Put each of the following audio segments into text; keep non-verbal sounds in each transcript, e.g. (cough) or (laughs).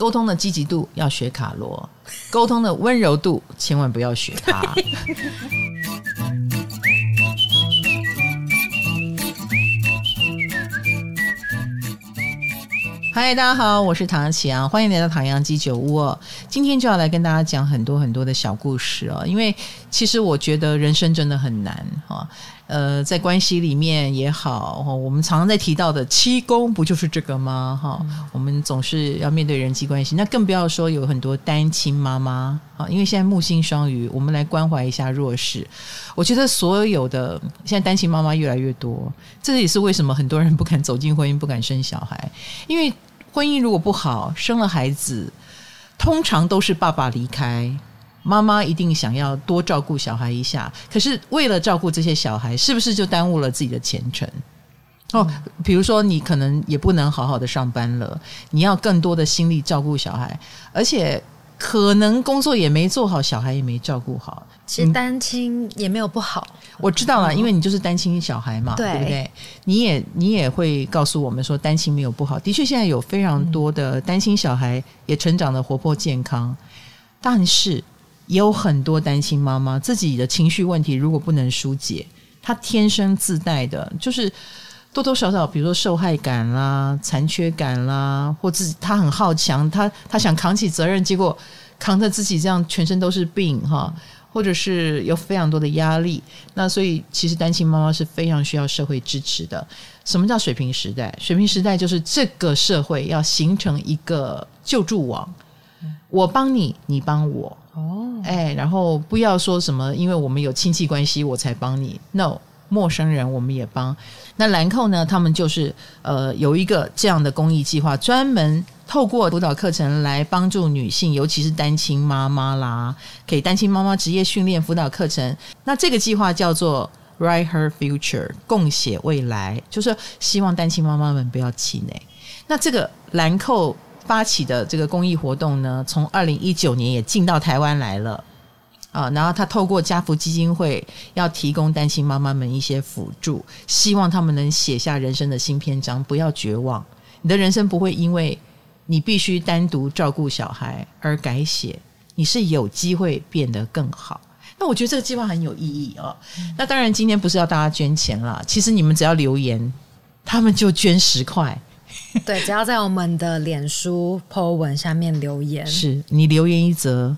沟通的积极度要学卡罗，(laughs) 沟通的温柔度千万不要学他。(laughs) 嗨，大家好，我是唐綺阳，欢迎来到唐阳鸡酒屋。今天就要来跟大家讲很多很多的小故事哦，因为其实我觉得人生真的很难哈。呃，在关系里面也好，我们常常在提到的七宫不就是这个吗？哈，我们总是要面对人际关系，那更不要说有很多单亲妈妈啊。因为现在木星双鱼，我们来关怀一下弱势。我觉得所有的现在单亲妈妈越来越多，这也是为什么很多人不敢走进婚姻，不敢生小孩。因为婚姻如果不好，生了孩子，通常都是爸爸离开。妈妈一定想要多照顾小孩一下，可是为了照顾这些小孩，是不是就耽误了自己的前程？哦，比如说你可能也不能好好的上班了，你要更多的心力照顾小孩，而且可能工作也没做好，小孩也没照顾好。其实单亲也没有不好，我知道了，因为你就是单亲小孩嘛，对，对不对？你也你也会告诉我们说，单亲没有不好。的确，现在有非常多的单亲小孩也成长的活泼健康，但是。也有很多单亲妈妈自己的情绪问题，如果不能疏解，她天生自带的，就是多多少少，比如说受害感啦、残缺感啦，或自己她很好强，她她想扛起责任，结果扛着自己这样全身都是病哈，或者是有非常多的压力，那所以其实单亲妈妈是非常需要社会支持的。什么叫水平时代？水平时代就是这个社会要形成一个救助网，我帮你，你帮我。哦，哎，然后不要说什么，因为我们有亲戚关系，我才帮你。No，陌生人我们也帮。那兰蔻呢？他们就是呃有一个这样的公益计划，专门透过辅导课程来帮助女性，尤其是单亲妈妈啦，给单亲妈妈职业训练辅导课程。那这个计划叫做 Write Her Future，共写未来，就是希望单亲妈妈们不要气馁。那这个兰蔻。发起的这个公益活动呢，从二零一九年也进到台湾来了啊。然后他透过家福基金会要提供单亲妈妈们一些辅助，希望他们能写下人生的新篇章，不要绝望。你的人生不会因为你必须单独照顾小孩而改写，你是有机会变得更好。那我觉得这个计划很有意义哦。那当然，今天不是要大家捐钱啦，其实你们只要留言，他们就捐十块。对，只要在我们的脸书 po 文下面留言，是你留言一则，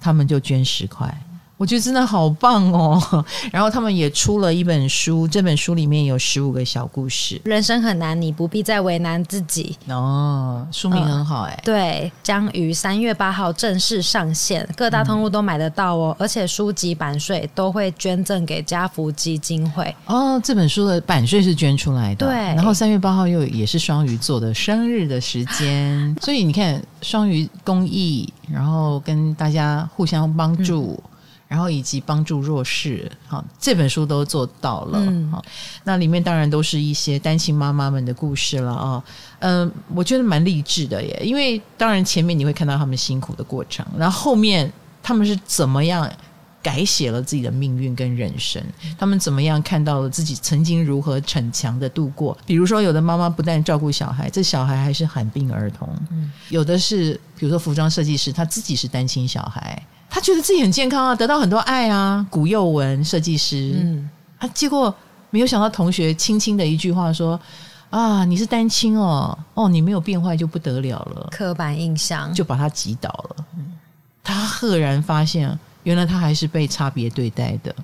他们就捐十块。我觉得真的好棒哦！(laughs) 然后他们也出了一本书，这本书里面有十五个小故事。人生很难，你不必再为难自己。哦，书名很好哎、呃。对，将于三月八号正式上线，各大通路都买得到哦。嗯、而且书籍版税都会捐赠给家福基金会。哦，这本书的版税是捐出来的。对。然后三月八号又也是双鱼座的生日的时间，(laughs) 所以你看双鱼公益，然后跟大家互相帮助。嗯然后以及帮助弱势，好，这本书都做到了。好，那里面当然都是一些单亲妈妈们的故事了啊。嗯，我觉得蛮励志的耶，因为当然前面你会看到他们辛苦的过程，然后后面他们是怎么样改写了自己的命运跟人生，他们怎么样看到了自己曾经如何逞强的度过。比如说，有的妈妈不但照顾小孩，这小孩还是罕病儿童；嗯有的是，比如说服装设计师，他自己是单亲小孩。他觉得自己很健康啊，得到很多爱啊。古幼文设计师，嗯，啊，结果没有想到同学轻轻的一句话说：“啊，你是单亲哦，哦，你没有变坏就不得了了。”刻板印象就把他击倒了。嗯，他赫然发现，原来他还是被差别对待的。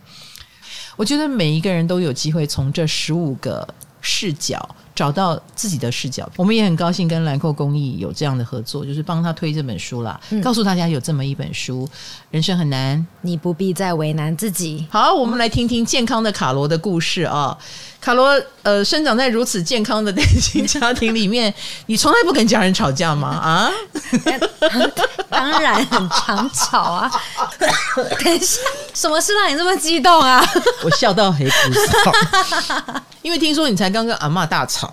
我觉得每一个人都有机会从这十五个视角。找到自己的视角，我们也很高兴跟兰蔻公益有这样的合作，就是帮他推这本书啦，嗯、告诉大家有这么一本书，人生很难，你不必再为难自己。好，我们来听听健康的卡罗的故事啊。卡罗，呃，生长在如此健康的单 (laughs) 亲家庭里面，你从来不跟家人吵架吗？啊？(laughs) 当然很常吵啊。(laughs) 等一下，什么事让你这么激动啊？(laughs) 我笑到黑菩萨。(laughs) 因为听说你才刚跟阿妈大吵，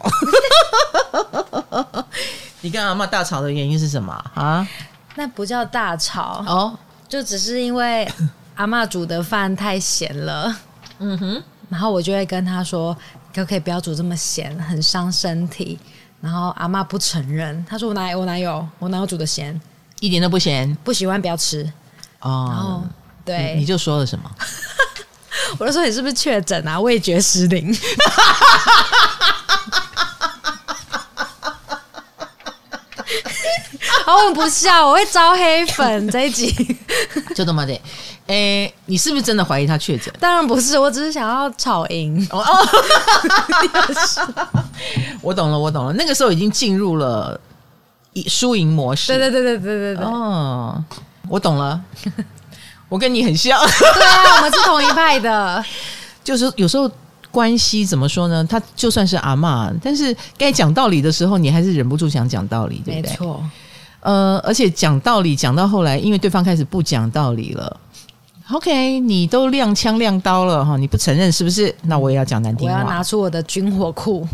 你跟阿妈大吵的原因是什么啊？那不叫大吵哦，就只是因为阿妈煮的饭太咸了。嗯哼，然后我就会跟他说，可不可以不要煮这么咸，很伤身体。然后阿妈不承认，她说我哪有我哪有我哪有煮的咸，一点都不咸，不喜欢不要吃。哦，对，你就说了什么？(laughs) 我就说你是不是确诊啊？味觉失灵。(laughs) 好，我不笑，我会招黑粉这一集。就这么的，哎，你是不是真的怀疑他确诊？当然不是，我只是想要吵赢。哦，(laughs) 我懂了，我懂了。那个时候已经进入了输赢模式。对对对对对对对。哦，我懂了。(laughs) 我跟你很像。(laughs) 对啊，我们是同一派的。(laughs) 就是有时候关系怎么说呢？他就算是阿嬷，但是该讲道理的时候，你还是忍不住想讲道理，对不对？没错。呃，而且讲道理讲到后来，因为对方开始不讲道理了。OK，你都亮枪亮刀了哈，你不承认是不是？那我也要讲难听话。我要拿出我的军火库。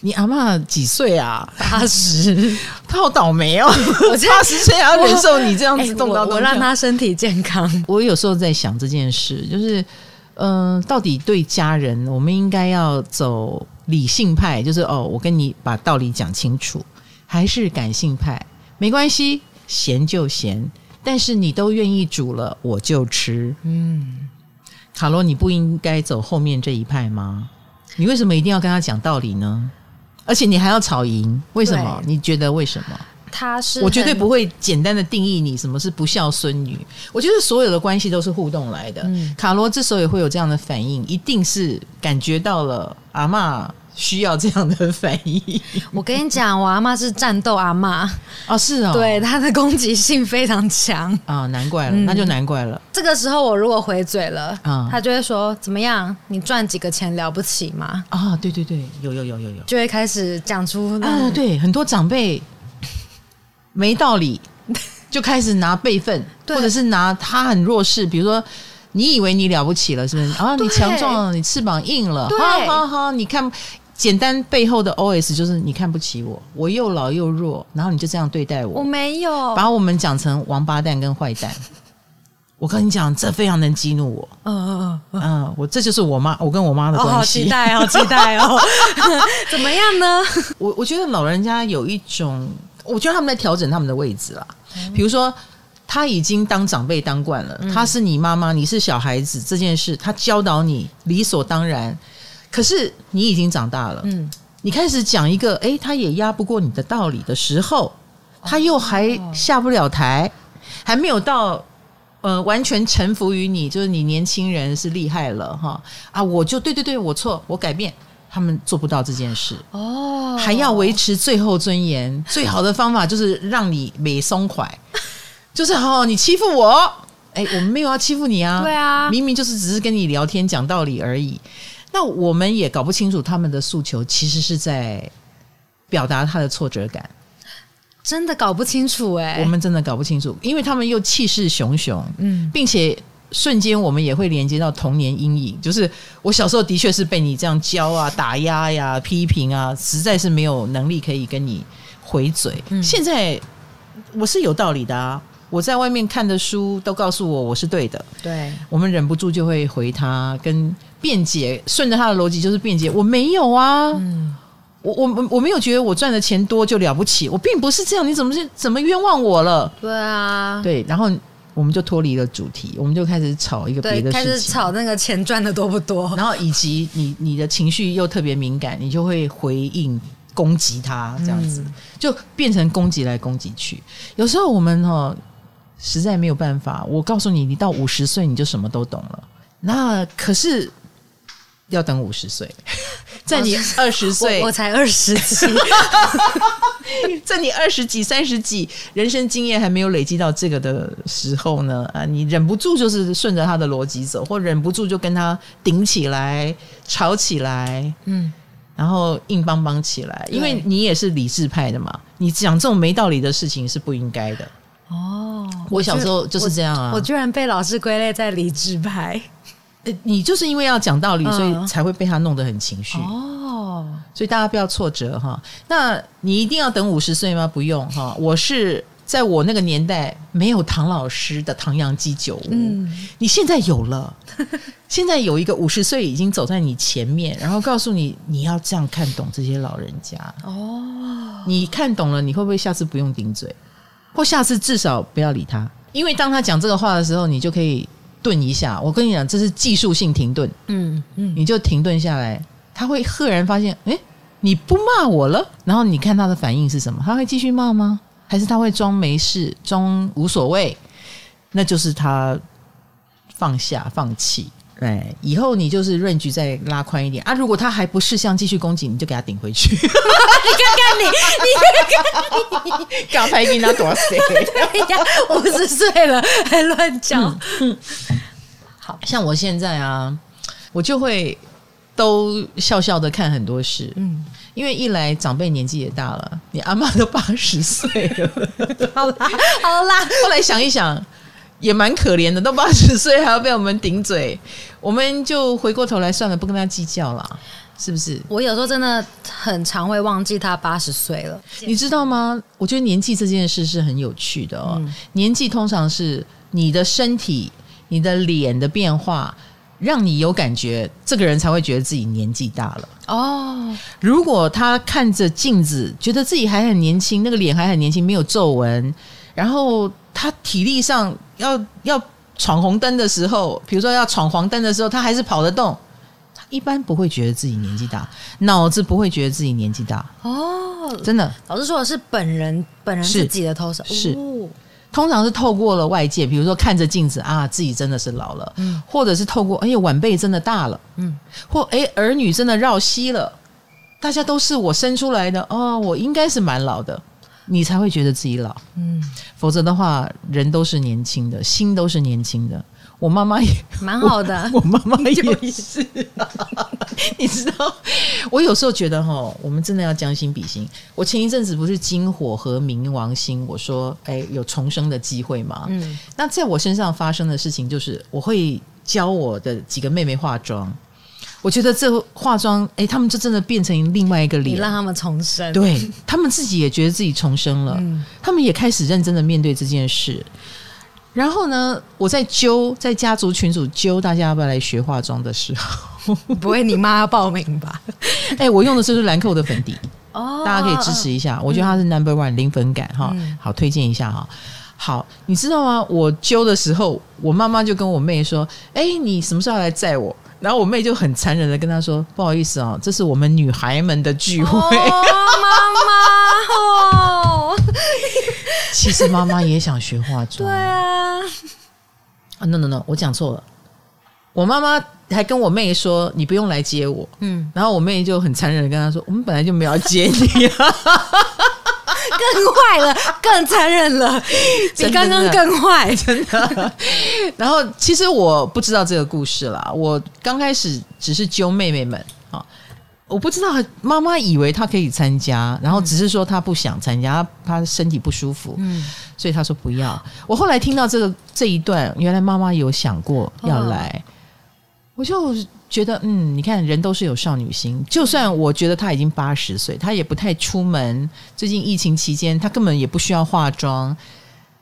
你阿嬷几岁啊？(laughs) 八十，(laughs) 她好倒霉哦！我八十岁还要忍受你这样子动刀动枪。我让她身体健康。我有时候在想这件事，就是嗯、呃，到底对家人，我们应该要走理性派，就是哦，我跟你把道理讲清楚，还是感性派？没关系，咸就咸，但是你都愿意煮了，我就吃。嗯，卡罗，你不应该走后面这一派吗？你为什么一定要跟他讲道理呢？而且你还要吵赢，为什么？你觉得为什么？他是我绝对不会简单的定义你什么是不孝孙女。我觉得所有的关系都是互动来的。嗯，卡罗之所以会有这样的反应，一定是感觉到了阿嬷。需要这样的反应。(laughs) 我跟你讲，我阿妈是战斗阿妈哦，是哦，对，她的攻击性非常强啊，难怪了，嗯、那就难怪了。这个时候我如果回嘴了，啊，她就会说怎么样？你赚几个钱了不起吗？啊，对对对，有有有有有，就会开始讲出啊，对，很多长辈没道理，(laughs) 就开始拿辈分，或者是拿他很弱势，比如说。你以为你了不起了，是不是？啊，你强壮了，你翅膀硬了，好好好，你看，简单背后的 OS 就是你看不起我，我又老又弱，然后你就这样对待我。我没有把我们讲成王八蛋跟坏蛋。(laughs) 我跟你讲，这非常能激怒我。嗯嗯嗯嗯，我这就是我妈，我跟我妈的关系。好期待，好期待哦！(laughs) (laughs) 怎么样呢？我我觉得老人家有一种，我觉得他们在调整他们的位置啦。比如说。他已经当长辈当惯了，他是你妈妈，你是小孩子，这件事他教导你理所当然。可是你已经长大了，嗯，你开始讲一个，诶，他也压不过你的道理的时候，他又还下不了台，还没有到呃完全臣服于你，就是你年轻人是厉害了哈。啊，我就对对对，我错，我改变，他们做不到这件事。哦，还要维持最后尊严，最好的方法就是让你没松快。(laughs) 就是哦，你欺负我，哎，我们没有要欺负你啊，对啊，明明就是只是跟你聊天讲道理而已。那我们也搞不清楚他们的诉求，其实是在表达他的挫折感，真的搞不清楚哎、欸，我们真的搞不清楚，因为他们又气势汹汹，嗯，并且瞬间我们也会连接到童年阴影，就是我小时候的确是被你这样教啊、打压呀、批评啊，实在是没有能力可以跟你回嘴。嗯、现在我是有道理的啊。我在外面看的书都告诉我我是对的，对，我们忍不住就会回他跟辩解，顺着他的逻辑就是辩解。我没有啊，嗯，我我我没有觉得我赚的钱多就了不起，我并不是这样，你怎么是怎么冤枉我了？对啊，对，然后我们就脱离了主题，我们就开始吵一个别的事情，开始吵那个钱赚的多不多，然后以及你你的情绪又特别敏感，你就会回应攻击他，这样子、嗯、就变成攻击来攻击去。有时候我们哦。实在没有办法，我告诉你，你到五十岁你就什么都懂了。那可是要等五十岁，(laughs) 在你二十岁，我才二十几，(laughs) 在你二十几、三十几，人生经验还没有累积到这个的时候呢，啊，你忍不住就是顺着他的逻辑走，或忍不住就跟他顶起来、吵起来，嗯，然后硬邦邦起来，因为你也是理智派的嘛，你讲这种没道理的事情是不应该的。哦，我小时候就是这样啊！我，我居然被老师归类在理智派，你就是因为要讲道理，所以才会被他弄得很情绪哦。所以大家不要挫折哈。那你一定要等五十岁吗？不用哈。我是在我那个年代没有唐老师的唐阳鸡酒屋，嗯，你现在有了，(laughs) 现在有一个五十岁已经走在你前面，然后告诉你你要这样看懂这些老人家哦，你看懂了，你会不会下次不用顶嘴，或下次至少不要理他？因为当他讲这个话的时候，你就可以顿一下。我跟你讲，这是技术性停顿，嗯嗯，你就停顿下来，他会赫然发现，诶，你不骂我了，然后你看他的反应是什么？他会继续骂吗？还是他会装没事，装无所谓，那就是他放下、放弃。哎，以后你就是 range 再拉宽一点啊！如果他还不识相，继续攻击，你就给他顶回去。(laughs) 你看看你，你看看你，刚才给他多少岁？(laughs) 对呀，五十岁了还乱讲。嗯，好像我现在啊，我就会都笑笑的看很多事。嗯。因为一来长辈年纪也大了，你阿妈都八十岁了，(laughs) 好啦好啦。后来想一想，也蛮可怜的，都八十岁还要被我们顶嘴，我们就回过头来算了，不跟他计较了，是不是？我有时候真的很常会忘记他八十岁了，你知道吗？我觉得年纪这件事是很有趣的哦。嗯、年纪通常是你的身体、你的脸的变化。让你有感觉，这个人才会觉得自己年纪大了哦。如果他看着镜子，觉得自己还很年轻，那个脸还很年轻，没有皱纹，然后他体力上要要闯红灯的时候，比如说要闯黄灯的时候，他还是跑得动，他一般不会觉得自己年纪大，脑子不会觉得自己年纪大。哦。真的，老师说的是本人本人自己的投射。是。是通常是透过了外界，比如说看着镜子啊，自己真的是老了，嗯，或者是透过哎呀晚辈真的大了，嗯，或哎儿女真的绕膝了，大家都是我生出来的哦，我应该是蛮老的，你才会觉得自己老，嗯，否则的话，人都是年轻的，心都是年轻的。我妈妈也 (laughs) 蛮好的，(laughs) 我妈妈也是，(laughs) 你知道，我有时候觉得哈，我们真的要将心比心。我前一阵子不是金火和冥王星，我说哎有重生的机会嘛，嗯，那在我身上发生的事情就是，我会教我的几个妹妹化妆，我觉得这化妆，哎，他们就真的变成另外一个脸，你让他们重生，对他们自己也觉得自己重生了，嗯，他们也开始认真的面对这件事。然后呢，我在揪在家族群组揪大家要不要来学化妆的时候，(laughs) 不会你妈要报名吧？哎、欸，我用的是兰蔻的粉底 (laughs) 哦，大家可以支持一下，我觉得它是 Number One 零粉感哈，好推荐一下哈。好，你知道吗？我揪的时候，我妈妈就跟我妹说：“哎、欸，你什么时候要来载我？”然后我妹就很残忍的跟他说：“不好意思啊，这是我们女孩们的聚会。”哦，妈妈哦。(laughs) 其实妈妈也想学化妆。对啊，啊，no no no，我讲错了。我妈妈还跟我妹说：“你不用来接我。”嗯，然后我妹就很残忍的跟她说：“我们本来就没有要接你啊。” (laughs) 更坏了，更残忍了，比刚刚更坏，真的。然后其实我不知道这个故事啦，我刚开始只是揪妹妹们啊。我不知道，妈妈以为她可以参加，然后只是说她不想参加，她身体不舒服，嗯，所以她说不要。我后来听到这个这一段，原来妈妈有想过要来，哦、我就觉得，嗯，你看人都是有少女心，就算我觉得她已经八十岁，她也不太出门。最近疫情期间，她根本也不需要化妆，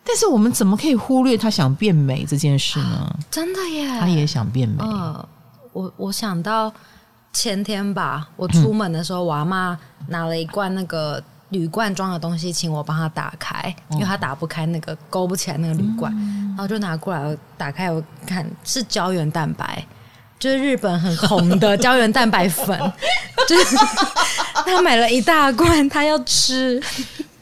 但是我们怎么可以忽略她想变美这件事呢？真的耶，她也想变美。哦、我我想到。前天吧，我出门的时候，我阿妈拿了一罐那个铝罐装的东西，请我帮她打开，因为她打不开那个勾不起来那个铝罐，然后就拿过来，我打开我看是胶原蛋白，就是日本很红的胶原蛋白粉，就是他买了一大罐，他要吃。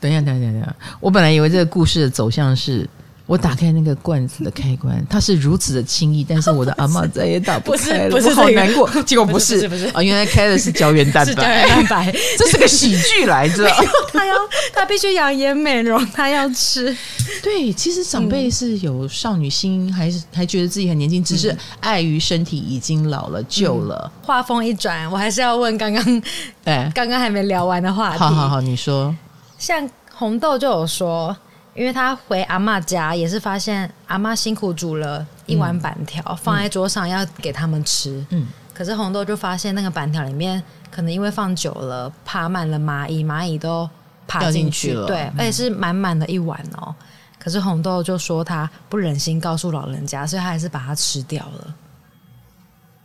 等一下，等一下，等一下，我本来以为这个故事的走向是。我打开那个罐子的开关，它是如此的轻易，但是我的阿嬷再也打不开了，我好难过。结果不是，不是，啊，原来开的是胶原蛋白，胶原蛋白，这是个喜剧来着。(laughs) 他要，他必须养颜美容，他要吃。对，其实长辈是有少女心，还是还觉得自己很年轻，只是碍于身体已经老了旧了。话锋一转，我还是要问刚刚，哎，刚刚还没聊完的话题。好好好，你说。像红豆就有说。因为他回阿妈家，也是发现阿妈辛苦煮了一碗板条，嗯、放在桌上要给他们吃。嗯，可是红豆就发现那个板条里面可能因为放久了，爬满了蚂蚁，蚂蚁都爬进去，去了，对，而且是满满的一碗哦。嗯、可是红豆就说他不忍心告诉老人家，所以他还是把它吃掉了。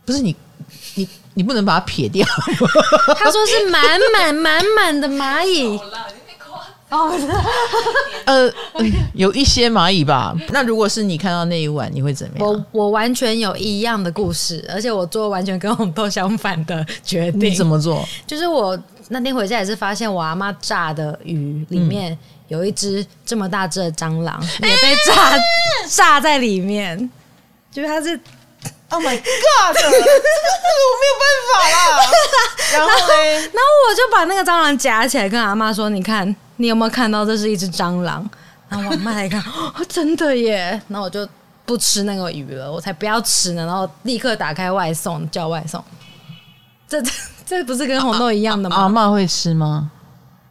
不是你，你你不能把它撇掉。(laughs) 他说是满满满满的蚂蚁。哦，(laughs) 呃，有一些蚂蚁吧。那如果是你看到那一晚，你会怎么样？我我完全有一样的故事，而且我做完全跟我们都相反的决定。你怎么做？就是我那天回家也是发现我阿妈炸的鱼里面有一只这么大只的蟑螂，(laughs) 也被炸炸在里面。就是它是。Oh my god！(laughs) 这个我没有办法啦。然后呢？然后我就把那个蟑螂夹起来，跟阿妈说：“你看，你有没有看到这是一只蟑螂？”然后我妈来看，(gasps) 哦，真的耶！然后我就不吃那个鱼了，我才不要吃呢。然后立刻打开外送，叫外送。这这不是跟红豆一样的吗？阿妈会吃吗？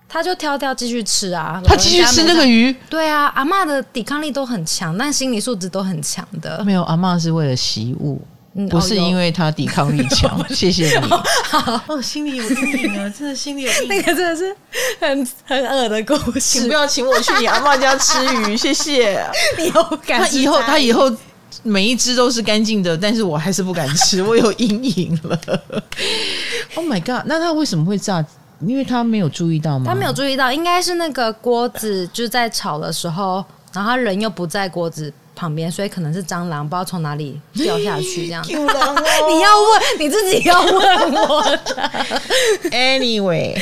他就挑挑继续吃啊，他继续吃那个鱼。对啊，阿嬷的抵抗力都很强，但心理素质都很强的。没有，阿嬷是为了习物，嗯、不是因为他抵抗力强。(laughs) 哦、谢谢你。好，哦，心里有阴影啊，(laughs) 真的心里有阴影。那个真的是很很恶的故事。请不要请我去你阿妈家吃鱼，谢谢。(laughs) 你有敢？他以后他以后每一只都是干净的，但是我还是不敢吃，我有阴影了。Oh my god！那他为什么会炸？因为他没有注意到吗？他没有注意到，应该是那个锅子就是在炒的时候，然后他人又不在锅子旁边，所以可能是蟑螂不知道从哪里 (laughs) 掉下去这样子。(laughs) 哦、(laughs) 你要问你自己要问我的。Anyway，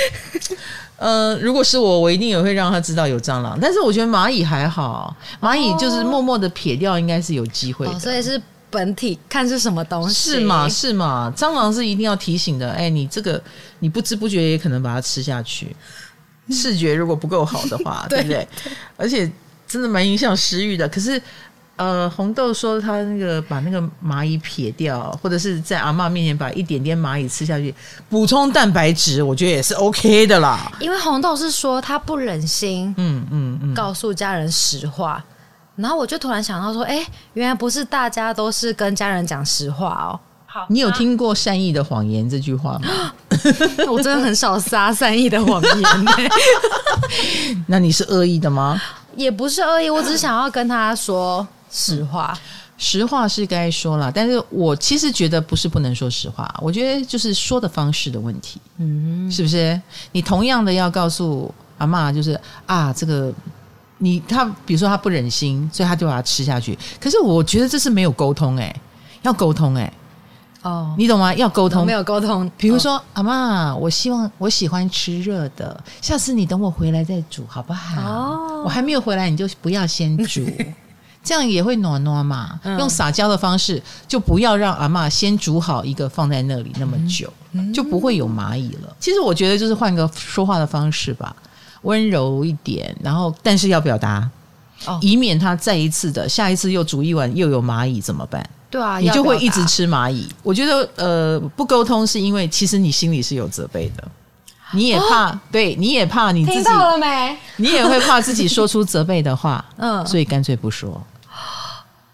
呃，如果是我，我一定也会让他知道有蟑螂。但是我觉得蚂蚁还好，蚂蚁就是默默的撇掉，应该是有机会的。哦、所以是。本体看是什么东西？是吗？是吗？蟑螂是一定要提醒的。哎，你这个你不知不觉也可能把它吃下去。视觉如果不够好的话，对不对？而且真的蛮影响食欲的。可是，呃，红豆说他那个把那个蚂蚁撇掉，或者是在阿妈面前把一点点蚂蚁吃下去，补充蛋白质，我觉得也是 OK 的啦。因为红豆是说他不忍心，嗯嗯嗯，告诉家人实话。然后我就突然想到说，哎，原来不是大家都是跟家人讲实话哦。好，你有听过善意的谎言这句话吗？(laughs) 我真的很少撒善意的谎言。(laughs) 那你是恶意的吗？也不是恶意，我只是想要跟他说实话。嗯，实话是该说了，但是我其实觉得不是不能说实话，我觉得就是说的方式的问题。嗯，是不是？你同样的要告诉阿妈，就是啊，这个。你他比如说他不忍心，所以他就把它吃下去。可是我觉得这是没有沟通哎、欸，要沟通哎、欸，哦，你懂吗？要沟通，没有沟通。比如说、哦、阿妈，我希望我喜欢吃热的，下次你等我回来再煮好不好？哦，我还没有回来，你就不要先煮，这样也会暖暖嘛。嗯、用撒娇的方式，就不要让阿嬷先煮好一个放在那里那么久，嗯、就不会有蚂蚁了。其实我觉得就是换个说话的方式吧。温柔一点，然后但是要表达，哦，以免他再一次的下一次又煮一碗又有蚂蚁怎么办？对啊，你就会一直吃蚂蚁。我觉得呃，不沟通是因为其实你心里是有责备的，你也怕，哦、对，你也怕你自己听到了没？(laughs) 你也会怕自己说出责备的话，嗯，所以干脆不说，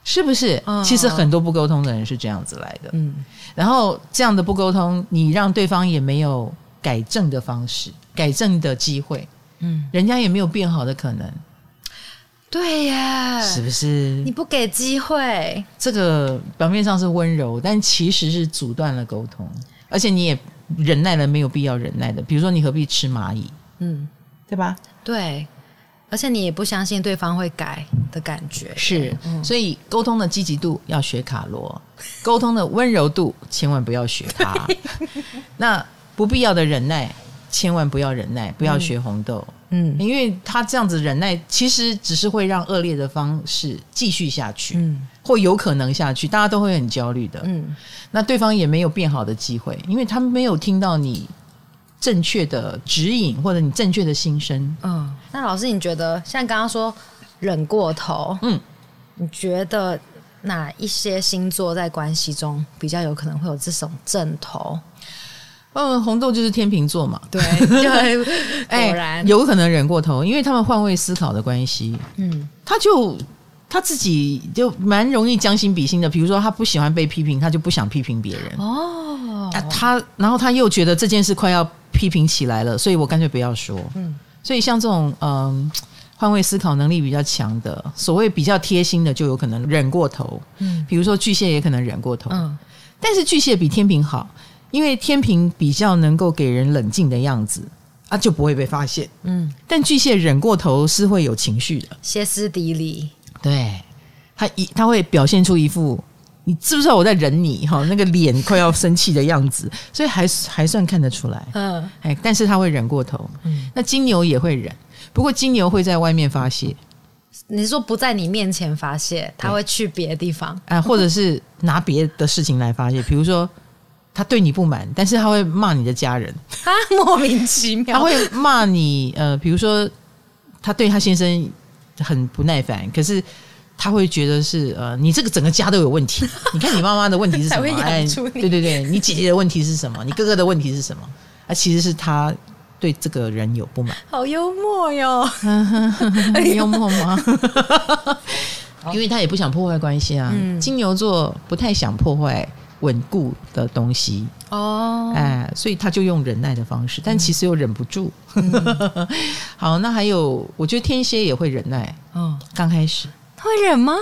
是不是？嗯、其实很多不沟通的人是这样子来的，嗯，然后这样的不沟通，你让对方也没有改正的方式，改正的机会。嗯，人家也没有变好的可能，对呀，是不是？你不给机会，这个表面上是温柔，但其实是阻断了沟通，而且你也忍耐了没有必要忍耐的。比如说，你何必吃蚂蚁？嗯，对吧？对，而且你也不相信对方会改的感觉，是。嗯，所以沟通的积极度要学卡罗，(laughs) 沟通的温柔度千万不要学他。(laughs) 那不必要的忍耐。千万不要忍耐，不要学红豆，嗯，因为他这样子忍耐，其实只是会让恶劣的方式继续下去，嗯，或有可能下去，大家都会很焦虑的，嗯，那对方也没有变好的机会，因为他们没有听到你正确的指引或者你正确的心声，嗯，那老师你觉得像刚刚说忍过头，嗯，你觉得哪一些星座在关系中比较有可能会有这种症头？嗯，红豆就是天秤座嘛，对，(laughs) 就很果然、欸、有可能忍过头，因为他们换位思考的关系，嗯，他就他自己就蛮容易将心比心的。比如说，他不喜欢被批评，他就不想批评别人。哦。啊、他然后他又觉得这件事快要批评起来了，所以我干脆不要说。嗯，所以像这种嗯换位思考能力比较强的，所谓比较贴心的，就有可能忍过头。嗯，比如说巨蟹也可能忍过头。嗯，但是巨蟹比天平好，因为天平比较能够给人冷静的样子，啊，就不会被发现。嗯，但巨蟹忍过头是会有情绪的，歇斯底里。对，他一他会表现出一副。你知不知道我在忍你哈？那个脸快要生气的样子，所以还还算看得出来。嗯，哎，但是他会忍过头。嗯，那金牛也会忍，不过金牛会在外面发泄。你是说不在你面前发泄，他会去别的地方，啊，或者是拿别的事情来发泄，比如说他对你不满，但是他会骂你的家人他，(laughs) 莫名其妙。他会骂你，呃，比如说他对他先生很不耐烦，可是。他会觉得是呃，你这个整个家都有问题。(laughs) 你看你妈妈的问题是什么？哎，对对对，你姐姐的问题是什么？你哥哥的问题是什么？啊，其实是他对这个人有不满。好幽默哟，很 (laughs) 幽默吗？(laughs) 因为他也不想破坏关系啊。嗯、金牛座不太想破坏稳固的东西哦，哎，所以他就用忍耐的方式，但其实又忍不住。嗯、好，那还有，我觉得天蝎也会忍耐。嗯，刚开始。会忍吗？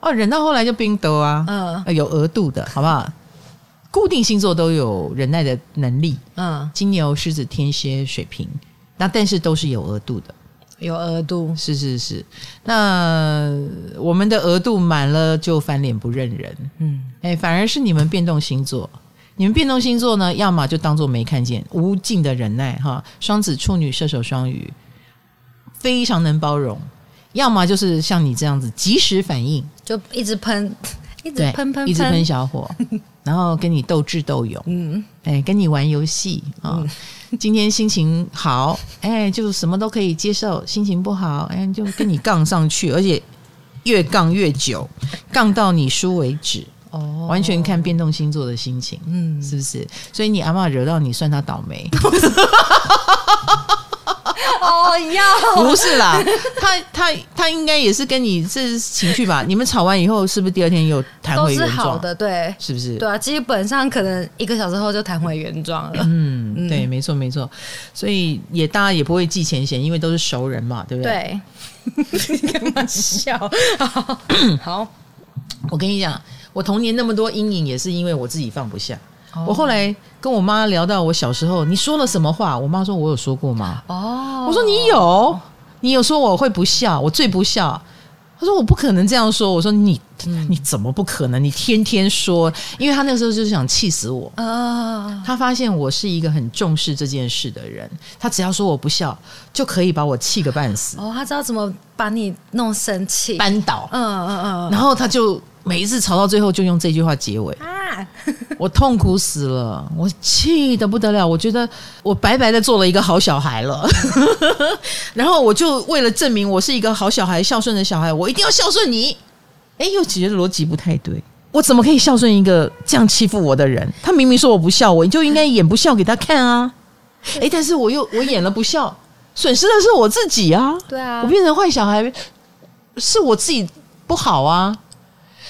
哦，忍到后来就冰斗啊，嗯，有额度的，好不好？固定星座都有忍耐的能力，嗯，金牛、狮子、天蝎、水瓶，那但是都是有额度的，有额度，是是是。那我们的额度满了就翻脸不认人，嗯，哎，反而是你们变动星座，你们变动星座呢，要么就当做没看见，无尽的忍耐哈。双子、处女、射手、双鱼，非常能包容。要么就是像你这样子及时反应，就一直喷，(laughs) 一直喷喷，一直喷小火，(laughs) 然后跟你斗智斗勇，嗯，哎，跟你玩游戏啊。哦嗯、今天心情好，哎，就什么都可以接受；心情不好，哎，就跟你杠上去，(laughs) 而且越杠越久，杠到你输为止。哦，完全看变动星座的心情，嗯，是不是？所以你阿嬷惹到你，算他倒霉。哦，要不是啦，他他他应该也是跟你是情绪吧？你们吵完以后，是不是第二天又弹回原状？好的，对，是不是？对啊，基本上可能一个小时后就弹回原状了。嗯，嗯对，没错没错，所以也大家也不会记前嫌，因为都是熟人嘛，对不对？对，干嘛笑？(laughs) 好，好，我跟你讲，我童年那么多阴影，也是因为我自己放不下。我后来跟我妈聊到我小时候，你说了什么话？我妈说我有说过吗？哦，我说你有，你有说我会不孝，我最不孝。她说我不可能这样说。我说你你怎么不可能？你天天说，因为她那个时候就是想气死我啊。她发现我是一个很重视这件事的人，她只要说我不孝，就可以把我气个半死。哦，她知道怎么把你弄生气、扳倒。嗯嗯嗯，然后他就。每一次吵到最后，就用这句话结尾啊！(laughs) 我痛苦死了，我气得不得了。我觉得我白白的做了一个好小孩了，(laughs) 然后我就为了证明我是一个好小孩、孝顺的小孩，我一定要孝顺你。哎，又觉得逻辑不太对，我怎么可以孝顺一个这样欺负我的人？他明明说我不孝，我就应该演不孝给他看啊！哎，但是我又我演了不孝，损失的是我自己啊！对啊，我变成坏小孩，是我自己不好啊！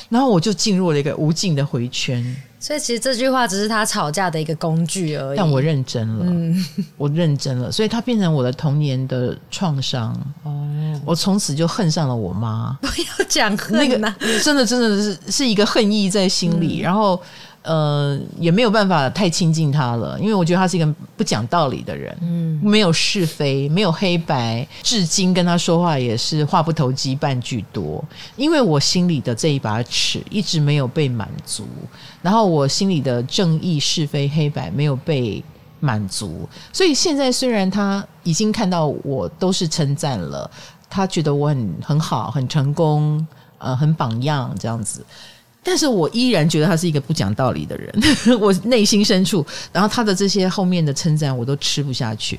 然后我就进入了一个无尽的回圈，所以其实这句话只是他吵架的一个工具而已。但我认真了，嗯，我认真了，所以他变成我的童年的创伤。哦，我从此就恨上了我妈。(laughs) 不要讲恨，那个真的真的是是一个恨意在心里，嗯，然后。呃，也没有办法太亲近他了，因为我觉得他是一个不讲道理的人，嗯，没有是非，没有黑白，至今跟他说话也是话不投机半句多，因为我心里的这一把尺一直没有被满足，然后我心里的正义是非黑白没有被满足，所以现在虽然他已经看到我都是称赞了，他觉得我很很好，很成功，呃，很榜样这样子。但是我依然觉得他是一个不讲道理的人，(laughs) 我内心深处，然后他的这些后面的称赞我都吃不下去，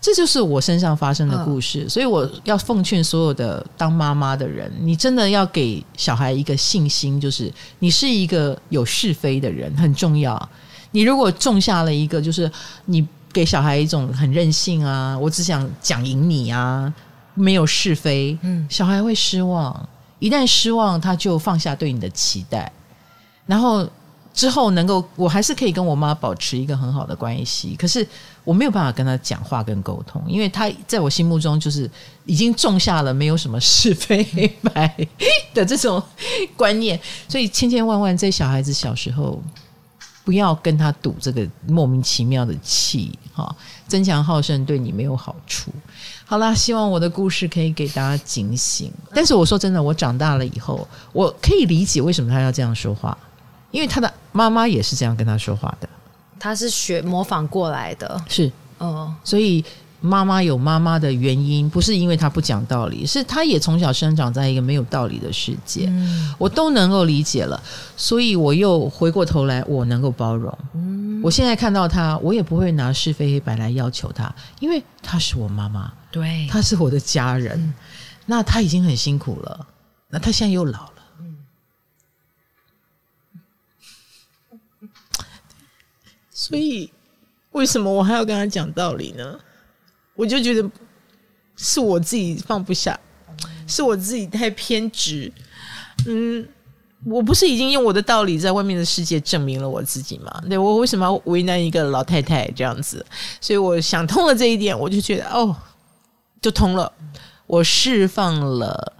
这就是我身上发生的故事。所以我要奉劝所有的当妈妈的人，你真的要给小孩一个信心，就是你是一个有是非的人，很重要。你如果种下了一个，就是你给小孩一种很任性啊，我只想讲赢你啊，没有是非，嗯，小孩会失望。一旦失望，他就放下对你的期待，然后之后能够，我还是可以跟我妈保持一个很好的关系。可是我没有办法跟她讲话跟沟通，因为她在我心目中就是已经种下了没有什么是非黑白的这种观念。所以千千万万在小孩子小时候，不要跟他赌这个莫名其妙的气，哈，争强好胜对你没有好处。好啦，希望我的故事可以给大家警醒。但是我说真的，我长大了以后，我可以理解为什么他要这样说话。因为他的妈妈也是这样跟他说话的，他是学模仿过来的，是，嗯，所以妈妈有妈妈的原因，不是因为她不讲道理，是她也从小生长在一个没有道理的世界，嗯，我都能够理解了，所以我又回过头来，我能够包容，嗯，我现在看到她，我也不会拿是非黑白来要求她，因为她是我妈妈，对，她是我的家人，嗯，那她已经很辛苦了，那她现在又老了。所以，为什么我还要跟她讲道理呢？我就觉得是我自己放不下，是我自己太偏执。嗯，我不是已经用我的道理在外面的世界证明了我自己吗？对，我为什么要为难一个老太太这样子？所以我想通了这一点，我就觉得哦，就通了。我释放了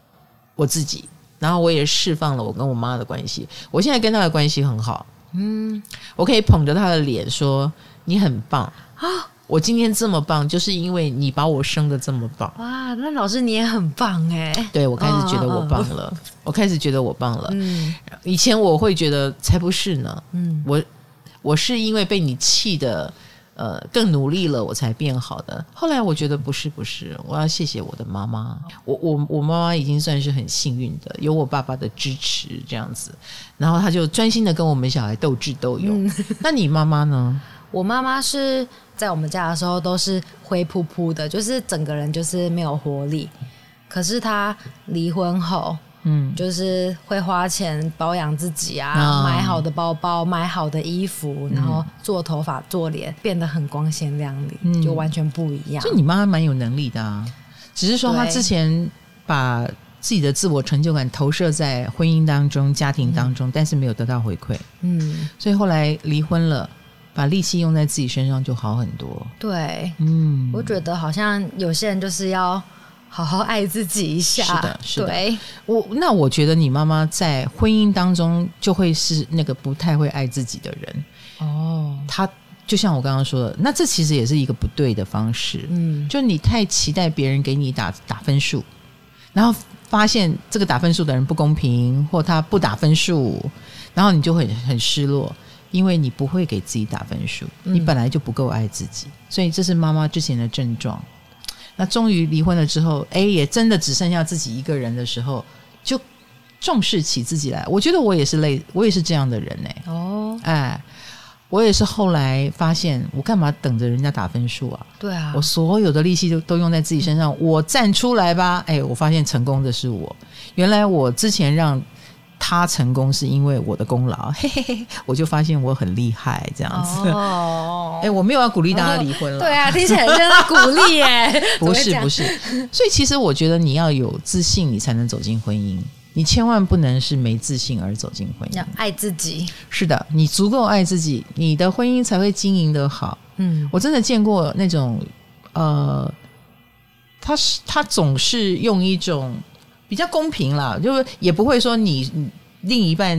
我自己，然后我也释放了我跟我妈的关系。我现在跟她的关系很好。嗯，我可以捧着她的脸说：“你很棒啊！我今天这么棒，就是因为你把我生的这么棒。”哇，那老师你也很棒哎！对，我开始觉得我棒了，哦、我开始觉得我棒了。嗯，以前我会觉得才不是呢。嗯，我我是因为被你气的。呃，更努力了，我才变好的。后来我觉得不是，不是，我要谢谢我的妈妈。我我我妈妈已经算是很幸运的，有我爸爸的支持这样子，然后他就专心的跟我们小孩斗智斗勇。嗯、那你妈妈呢？我妈妈是在我们家的时候都是灰扑扑的，就是整个人就是没有活力。可是她离婚后。嗯，就是会花钱保养自己啊，哦、买好的包包，买好的衣服，然后做头发、做脸，变得很光鲜亮丽，嗯、就完全不一样。就你妈妈蛮有能力的啊，只是说她之前把自己的自我成就感投射在婚姻当中、家庭当中，嗯、但是没有得到回馈。嗯，所以后来离婚了，把力气用在自己身上就好很多。对，嗯，我觉得好像有些人就是要。好好爱自己一下。是的，是的。对，我那我觉得你妈妈在婚姻当中就会是那个不太会爱自己的人。哦，她就像我刚刚说的，那这其实也是一个不对的方式。嗯，就你太期待别人给你打打分数，然后发现这个打分数的人不公平，或他不打分数，然后你就会很失落，因为你不会给自己打分数，你本来就不够爱自己，所以这是妈妈之前的症状。那终于离婚了之后，哎，也真的只剩下自己一个人的时候，就重视起自己来。我觉得我也是类，我也是这样的人哎。哦，哎，我也是后来发现，我干嘛等着人家打分数啊？对啊，我所有的力气都都用在自己身上，我站出来吧。哎，我发现成功的是我。原来我之前让。他成功是因为我的功劳，(laughs) 嘿嘿嘿，我就发现我很厉害，这样子。哦，(laughs) 哎，我没有要鼓励大家离婚了。(laughs) 对啊，听起来真的鼓励耶。不是不是，所以其实我觉得你要有自信，你才能走进婚姻。你千万不能是没自信而走进婚姻。要爱自己。是的，你足够爱自己，你的婚姻才会经营得好。嗯，我真的见过那种，呃，他是他总是用一种。比较公平啦，就是也不会说你另一半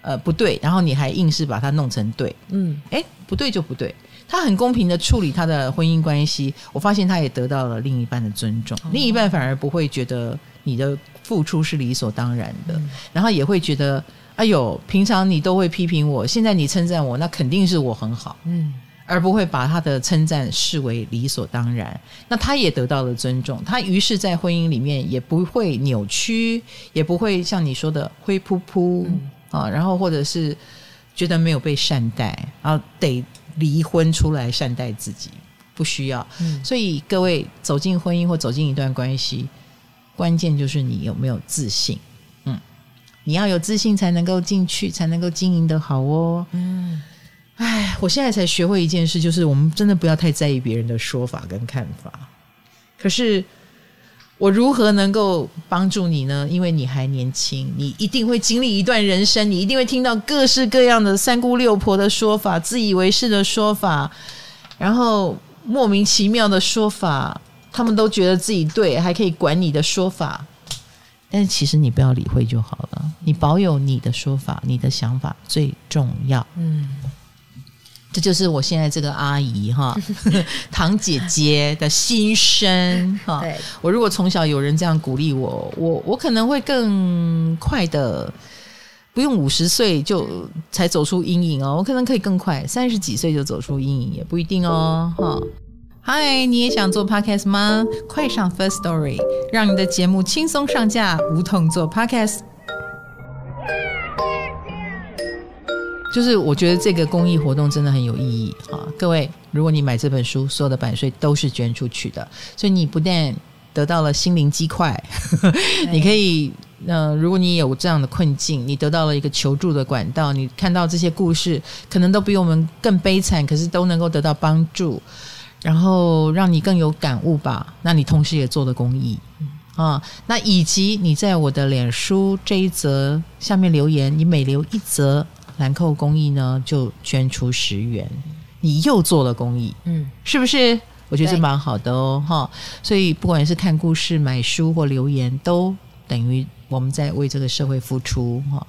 呃不对，然后你还硬是把它弄成对，嗯，诶，不对就不对，他很公平的处理他的婚姻关系，我发现他也得到了另一半的尊重，哦、另一半反而不会觉得你的付出是理所当然的，嗯、然后也会觉得，哎呦，平常你都会批评我，现在你称赞我，那肯定是我很好，嗯。而不会把他的称赞视为理所当然，那他也得到了尊重，他于是，在婚姻里面也不会扭曲，也不会像你说的灰扑扑、嗯、啊，然后或者是觉得没有被善待，然后得离婚出来善待自己，不需要。嗯、所以各位走进婚姻或走进一段关系，关键就是你有没有自信。嗯，你要有自信才能够进去，才能够经营得好哦。嗯。哎，我现在才学会一件事，就是我们真的不要太在意别人的说法跟看法。可是我如何能够帮助你呢？因为你还年轻，你一定会经历一段人生，你一定会听到各式各样的三姑六婆的说法、自以为是的说法，然后莫名其妙的说法，他们都觉得自己对，还可以管你的说法。但其实你不要理会就好了，你保有你的说法、你的想法最重要。嗯。这就是我现在这个阿姨哈，(laughs) 堂姐姐的心声哈。对我如果从小有人这样鼓励我，我我可能会更快的，不用五十岁就才走出阴影哦，我可能可以更快，三十几岁就走出阴影也不一定哦哈。嗨，你也想做 podcast 吗？快上 First Story，让你的节目轻松上架，无痛做 podcast。就是我觉得这个公益活动真的很有意义啊！各位，如果你买这本书，所有的版税都是捐出去的，所以你不但得到了心灵鸡块，(laughs) 你可以，呃，如果你有这样的困境，你得到了一个求助的管道，你看到这些故事，可能都比我们更悲惨，可是都能够得到帮助，然后让你更有感悟吧。那你同时也做了公益啊！那以及你在我的脸书这一则下面留言，你每留一则。兰蔻公益呢，就捐出十元，你又做了公益，嗯，是不是？我觉得这蛮好的哦，哈。所以不管是看故事、买书或留言，都等于我们在为这个社会付出，哈。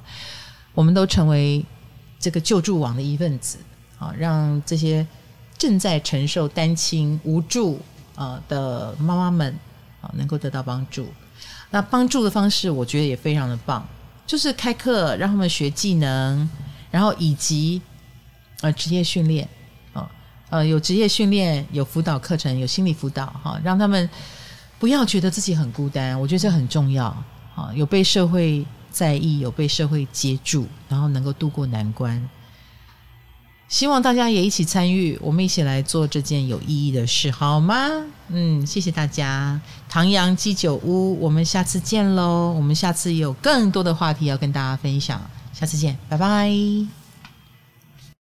我们都成为这个救助网的一份子，啊，让这些正在承受单亲无助啊的妈妈们啊，能够得到帮助。那帮助的方式，我觉得也非常的棒，就是开课让他们学技能。然后以及呃职业训练啊呃有职业训练有辅导课程有心理辅导哈让他们不要觉得自己很孤单，我觉得这很重要啊有被社会在意有被社会接住，然后能够度过难关。希望大家也一起参与，我们一起来做这件有意义的事，好吗？嗯，谢谢大家。唐阳鸡酒屋，我们下次见喽！我们下次有更多的话题要跟大家分享。下次见，拜拜。